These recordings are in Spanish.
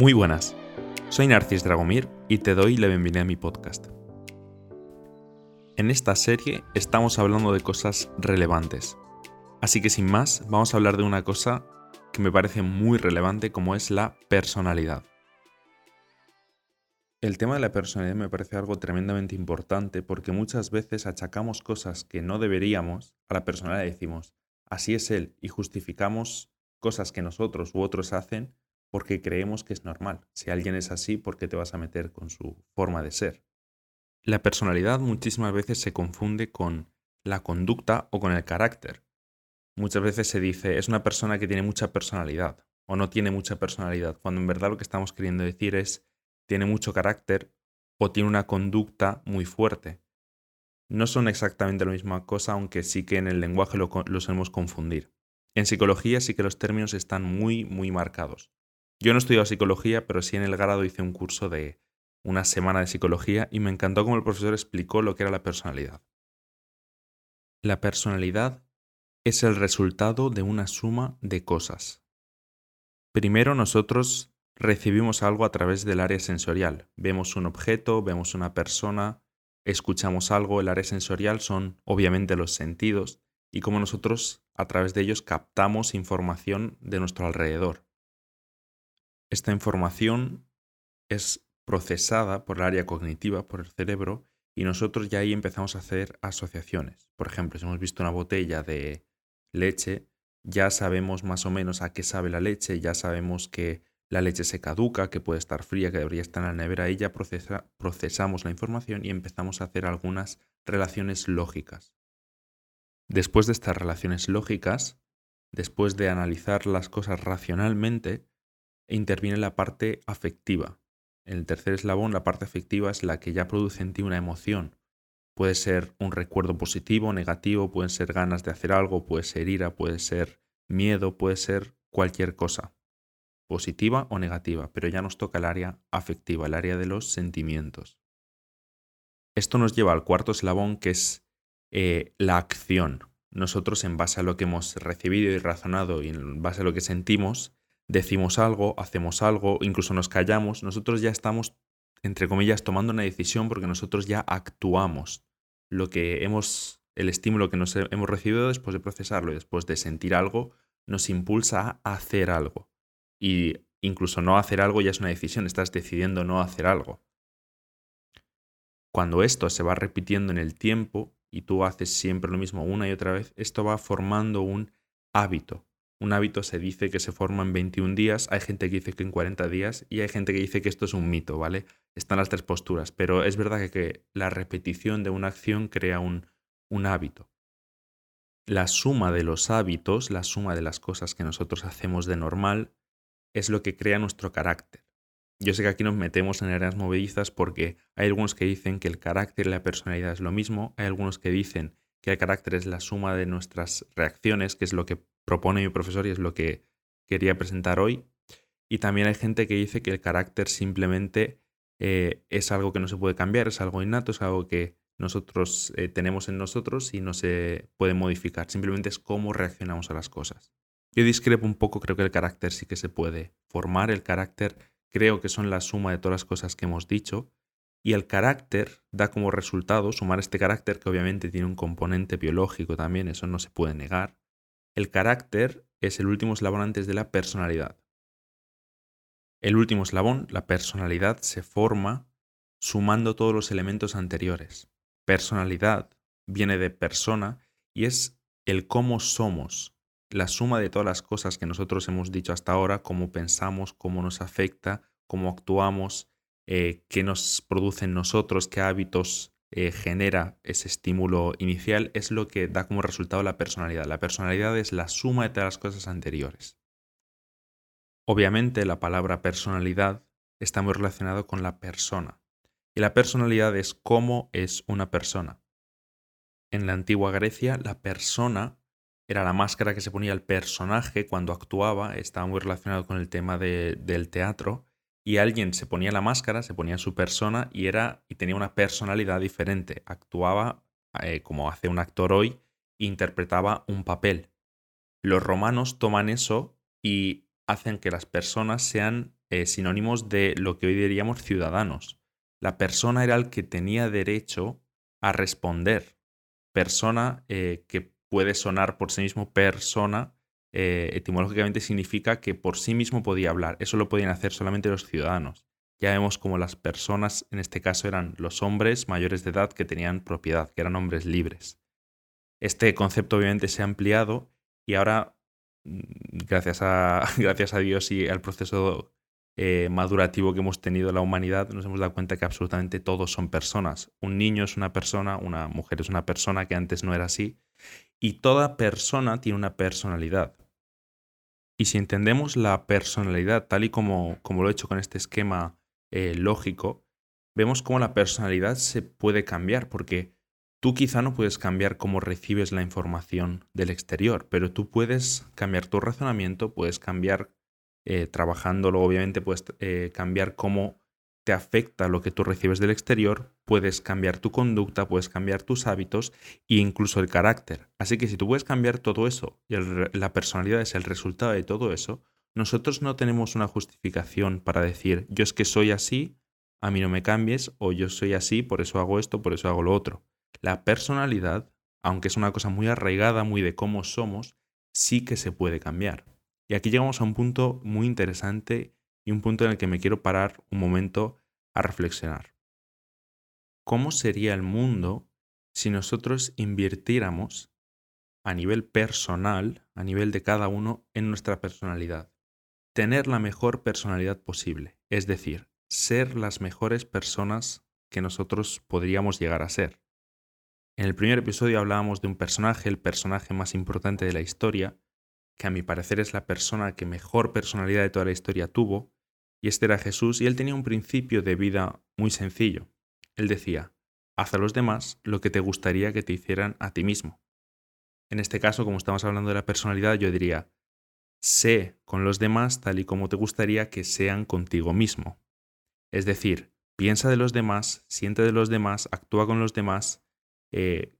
Muy buenas, soy Narcis Dragomir y te doy la bienvenida a mi podcast. En esta serie estamos hablando de cosas relevantes, así que sin más vamos a hablar de una cosa que me parece muy relevante como es la personalidad. El tema de la personalidad me parece algo tremendamente importante porque muchas veces achacamos cosas que no deberíamos a la personalidad decimos, así es él, y justificamos cosas que nosotros u otros hacen porque creemos que es normal. Si alguien es así, ¿por qué te vas a meter con su forma de ser? La personalidad muchísimas veces se confunde con la conducta o con el carácter. Muchas veces se dice, es una persona que tiene mucha personalidad o no tiene mucha personalidad, cuando en verdad lo que estamos queriendo decir es, tiene mucho carácter o tiene una conducta muy fuerte. No son exactamente la misma cosa, aunque sí que en el lenguaje lo, lo solemos confundir. En psicología sí que los términos están muy, muy marcados. Yo no he estudiado psicología, pero sí en el grado hice un curso de una semana de psicología y me encantó cómo el profesor explicó lo que era la personalidad. La personalidad es el resultado de una suma de cosas. Primero nosotros recibimos algo a través del área sensorial. Vemos un objeto, vemos una persona, escuchamos algo. El área sensorial son obviamente los sentidos y como nosotros a través de ellos captamos información de nuestro alrededor. Esta información es procesada por el área cognitiva, por el cerebro, y nosotros ya ahí empezamos a hacer asociaciones. Por ejemplo, si hemos visto una botella de leche, ya sabemos más o menos a qué sabe la leche, ya sabemos que la leche se caduca, que puede estar fría, que debería estar en la nevera, y ya procesamos la información y empezamos a hacer algunas relaciones lógicas. Después de estas relaciones lógicas, después de analizar las cosas racionalmente, interviene la parte afectiva. En el tercer eslabón, la parte afectiva es la que ya produce en ti una emoción. Puede ser un recuerdo positivo negativo, pueden ser ganas de hacer algo, puede ser ira, puede ser miedo, puede ser cualquier cosa, positiva o negativa, pero ya nos toca el área afectiva, el área de los sentimientos. Esto nos lleva al cuarto eslabón que es eh, la acción. Nosotros en base a lo que hemos recibido y razonado y en base a lo que sentimos, decimos algo, hacemos algo, incluso nos callamos, nosotros ya estamos, entre comillas, tomando una decisión porque nosotros ya actuamos. Lo que hemos, el estímulo que nos hemos recibido después de procesarlo y después de sentir algo, nos impulsa a hacer algo. Y incluso no hacer algo ya es una decisión, estás decidiendo no hacer algo. Cuando esto se va repitiendo en el tiempo y tú haces siempre lo mismo una y otra vez, esto va formando un hábito un hábito se dice que se forma en 21 días, hay gente que dice que en 40 días y hay gente que dice que esto es un mito, ¿vale? Están las tres posturas, pero es verdad que, la repetición de una acción crea un, un hábito. La suma de los hábitos, la suma de las cosas que nosotros hacemos de normal, es lo que crea nuestro carácter. Yo sé que aquí nos metemos en áreas movedizas porque hay algunos que dicen que el carácter y la personalidad es lo mismo, hay algunos que dicen que el carácter es la suma de nuestras reacciones, que es lo que propone mi profesor y es lo que quería presentar hoy. Y también hay gente que dice que el carácter simplemente eh, es algo que no se puede cambiar, es algo innato, es algo que nosotros eh, tenemos en nosotros y no se puede modificar. Simplemente es cómo reaccionamos a las cosas. Yo discrepo un poco, creo que el carácter sí que se puede formar. El carácter creo que son la suma de todas las cosas que hemos dicho. Y el carácter da como resultado, sumar este carácter, que obviamente tiene un componente biológico también, eso no se puede negar, el carácter es el último eslabón antes de la personalidad. El último eslabón, la personalidad, se forma sumando todos los elementos anteriores. Personalidad viene de persona y es el cómo somos, la suma de todas las cosas que nosotros hemos dicho hasta ahora, cómo pensamos, cómo nos afecta, cómo actuamos, eh, qué nos producen nosotros, qué hábitos eh, genera ese estímulo inicial es lo que da como resultado la personalidad. La personalidad es la suma de todas las cosas anteriores. Obviamente la palabra personalidad está muy relacionado con la persona. Y la personalidad es cómo es una persona. En la antigua Grecia, la persona era la máscara que se ponía el personaje cuando actuaba, estaba muy relacionado con el tema del teatro, y alguien se ponía la máscara, se ponía su persona y era y tenía una personalidad diferente. Actuaba eh, como hace un actor hoy interpretaba un papel. Los romanos toman eso y hacen que las personas sean eh, sinónimos de lo que hoy diríamos ciudadanos. La persona era el que tenía derecho a responder. Persona eh, que puede sonar por sí mismo persona, eh, etimológicamente significa que por sí mismo podía hablar. Eso lo podían hacer solamente los ciudadanos. Ya vemos como las personas, en este caso, eran los hombres mayores de edad que tenían propiedad, que eran hombres libres. Este concepto obviamente se ha ampliado y ahora, mm, gracias a, gracias a Dios y al proceso eh, madurativo que hemos tenido la humanidad, nos hemos dado cuenta que absolutamente todos son personas. Un niño es una persona, una mujer es una persona, que antes no era así, y toda persona tiene una personalidad. Y si entendemos la personalidad tal y como, como lo he hecho con este esquema eh, lógico, vemos cómo la personalidad se puede cambiar, porque tú quizá no puedes cambiar cómo recibes la información del exterior, pero tú puedes cambiar tu razonamiento, puedes cambiar eh, trabajándolo, obviamente puedes eh, cambiar cómo te afecta lo que tú recibes del exterior, puedes cambiar tu conducta, puedes cambiar tus hábitos e incluso el carácter. Así que si tú puedes cambiar todo eso y la personalidad es el resultado de todo eso, nosotros no tenemos una justificación para decir yo es que soy así, a mí no me cambies, o yo soy así, por eso hago esto, por eso hago lo otro. La personalidad, aunque es una cosa muy arraigada, muy de cómo somos, sí que se puede cambiar. Y aquí llegamos a un punto muy interesante y un punto en el que me quiero parar un momento a reflexionar. ¿Cómo sería el mundo si nosotros invirtiéramos a nivel personal, a nivel de cada uno, en nuestra personalidad? Tener la mejor personalidad posible, es decir, ser las mejores personas que nosotros podríamos llegar a ser. En el primer episodio hablábamos de un personaje, el personaje más importante de la historia, que a mi parecer es la persona que mejor personalidad de toda la historia tuvo, y este era Jesús, y él tenía un principio de vida muy sencillo. Él decía, haz a los demás lo que te gustaría que te hicieran a ti mismo. En este caso, como estamos hablando de la personalidad, yo diría, sé con los demás tal y como te gustaría que sean contigo mismo. Es decir, piensa de los demás, siente de los demás, actúa con los demás, eh,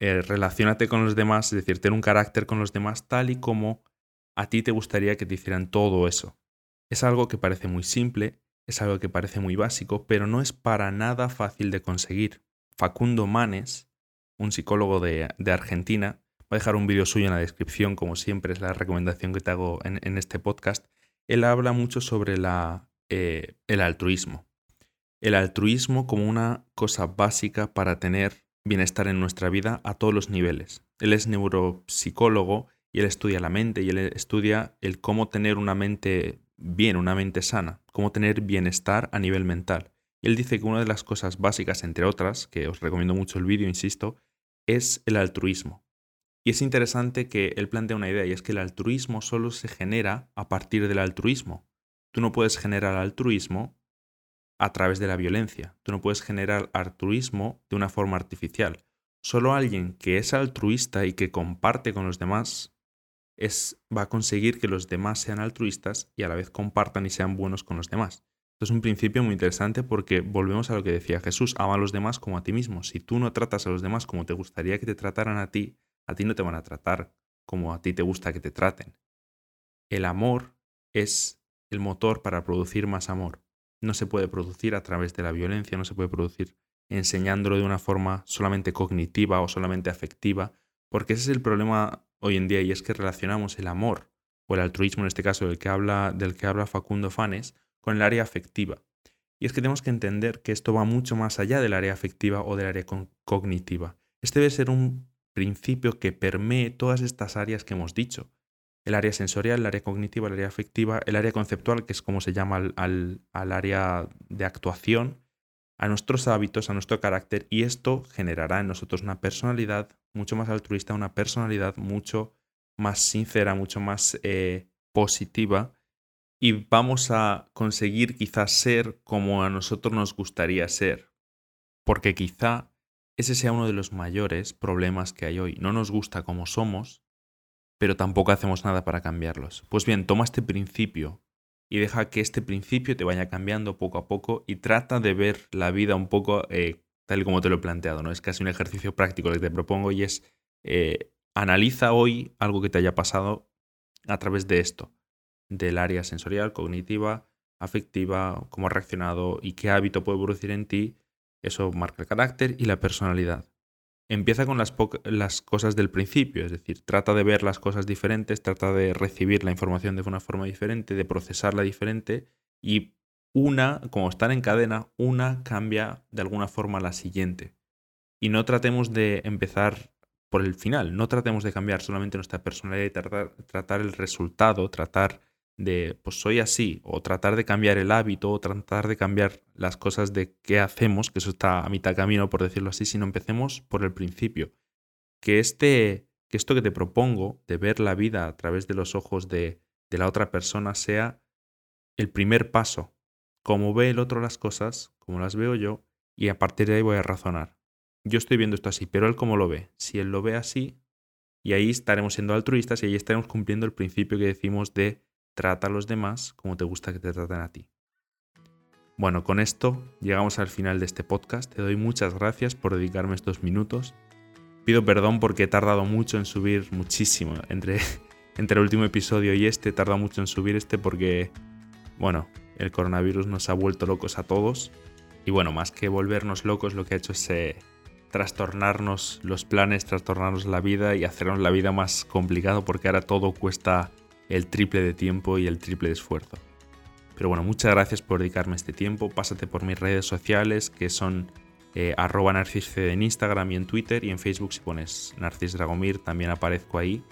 eh, relacionate con los demás, es decir, ten un carácter con los demás tal y como a ti te gustaría que te hicieran todo eso. Es algo que parece muy simple, es algo que parece muy básico, pero no es para nada fácil de conseguir. Facundo Manes, un psicólogo de, Argentina, voy a dejar un vídeo suyo en la descripción, como siempre es la recomendación que te hago en, este podcast. Él habla mucho sobre la, eh, el altruismo. El altruismo como una cosa básica para tener bienestar en nuestra vida a todos los niveles. Él es neuropsicólogo y él estudia la mente y él estudia el cómo tener una mente bien, una mente sana, cómo tener bienestar a nivel mental. Él dice que una de las cosas básicas, entre otras, que os recomiendo mucho el vídeo, insisto, es el altruismo. Y es interesante que él plantea una idea y es que el altruismo solo se genera a partir del altruismo. Tú no puedes generar altruismo a través de la violencia. Tú no puedes generar altruismo de una forma artificial. Solo alguien que es altruista y que comparte con los demás va a conseguir que los demás sean altruistas y a la vez compartan y sean buenos con los demás. Esto es un principio muy interesante porque volvemos a lo que decía Jesús, ama a los demás como a ti mismo. Si tú no tratas a los demás como te gustaría que te trataran a ti, a ti no te van a tratar como a ti te gusta que te traten. El amor es el motor para producir más amor no se puede producir a través de la violencia, no se puede producir enseñándolo de una forma solamente cognitiva o solamente afectiva, porque ese es el problema hoy en día y es que relacionamos el amor o el altruismo en este caso del que habla, del que habla Facundo Fanes con el área afectiva. Y es que tenemos que entender que esto va mucho más allá del área afectiva o del área cognitiva. Este debe ser un principio que permee todas estas áreas que hemos dicho el área sensorial, el área cognitiva, el área afectiva, el área conceptual, que es como se llama al, área de actuación, a nuestros hábitos, a nuestro carácter, y esto generará en nosotros una personalidad mucho más altruista, una personalidad mucho más sincera, mucho más eh, positiva, y vamos a conseguir quizás ser como a nosotros nos gustaría ser, porque quizá ese sea uno de los mayores problemas que hay hoy. No nos gusta como somos, pero tampoco hacemos nada para cambiarlos. Pues bien, toma este principio y deja que este principio te vaya cambiando poco a poco y trata de ver la vida un poco eh, tal y como te lo he planteado. ¿no? Es casi un ejercicio práctico que te propongo y es eh, analiza hoy algo que te haya pasado a través de esto, del área sensorial, cognitiva, afectiva, cómo ha reaccionado y qué hábito puede producir en ti. Eso marca el carácter y la personalidad. Empieza con las, cosas del principio, es decir, trata de ver las cosas diferentes, trata de recibir la información de una forma diferente, de procesarla diferente y una, como están en cadena, una cambia de alguna forma la siguiente. Y no tratemos de empezar por el final, no tratemos de cambiar solamente nuestra personalidad y tratar el resultado, tratar de, pues soy así, o tratar de cambiar el hábito, o tratar de cambiar las cosas de qué hacemos, que eso está a mitad camino, por decirlo así, sino empecemos por el principio. Que, este, que esto que te propongo, de ver la vida a través de los ojos de, de la otra persona, sea el primer paso. Como ve el otro las cosas, como las veo yo, y a partir de ahí voy a razonar. Yo estoy viendo esto así, pero él cómo lo ve. Si él lo ve así, y ahí estaremos siendo altruistas y ahí estaremos cumpliendo el principio que decimos de trata a los demás como te gusta que te traten a ti. Bueno, con esto llegamos al final de este podcast. Te doy muchas gracias por dedicarme estos minutos. Pido perdón porque he tardado mucho en subir, muchísimo. Entre, entre el último episodio y este he tardado mucho en subir este porque, bueno, el coronavirus nos ha vuelto locos a todos. Y bueno, más que volvernos locos, lo que ha hecho es eh, trastornarnos los planes, trastornarnos la vida y hacernos la vida más complicado porque ahora todo cuesta el triple de tiempo y el triple de esfuerzo. Pero bueno, muchas gracias por dedicarme este tiempo. Pásate por mis redes sociales que son eh, arroba en Instagram y en Twitter y en Facebook si pones Narcis Dragomir también aparezco ahí.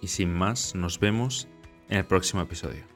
Y sin más, nos vemos en el próximo episodio.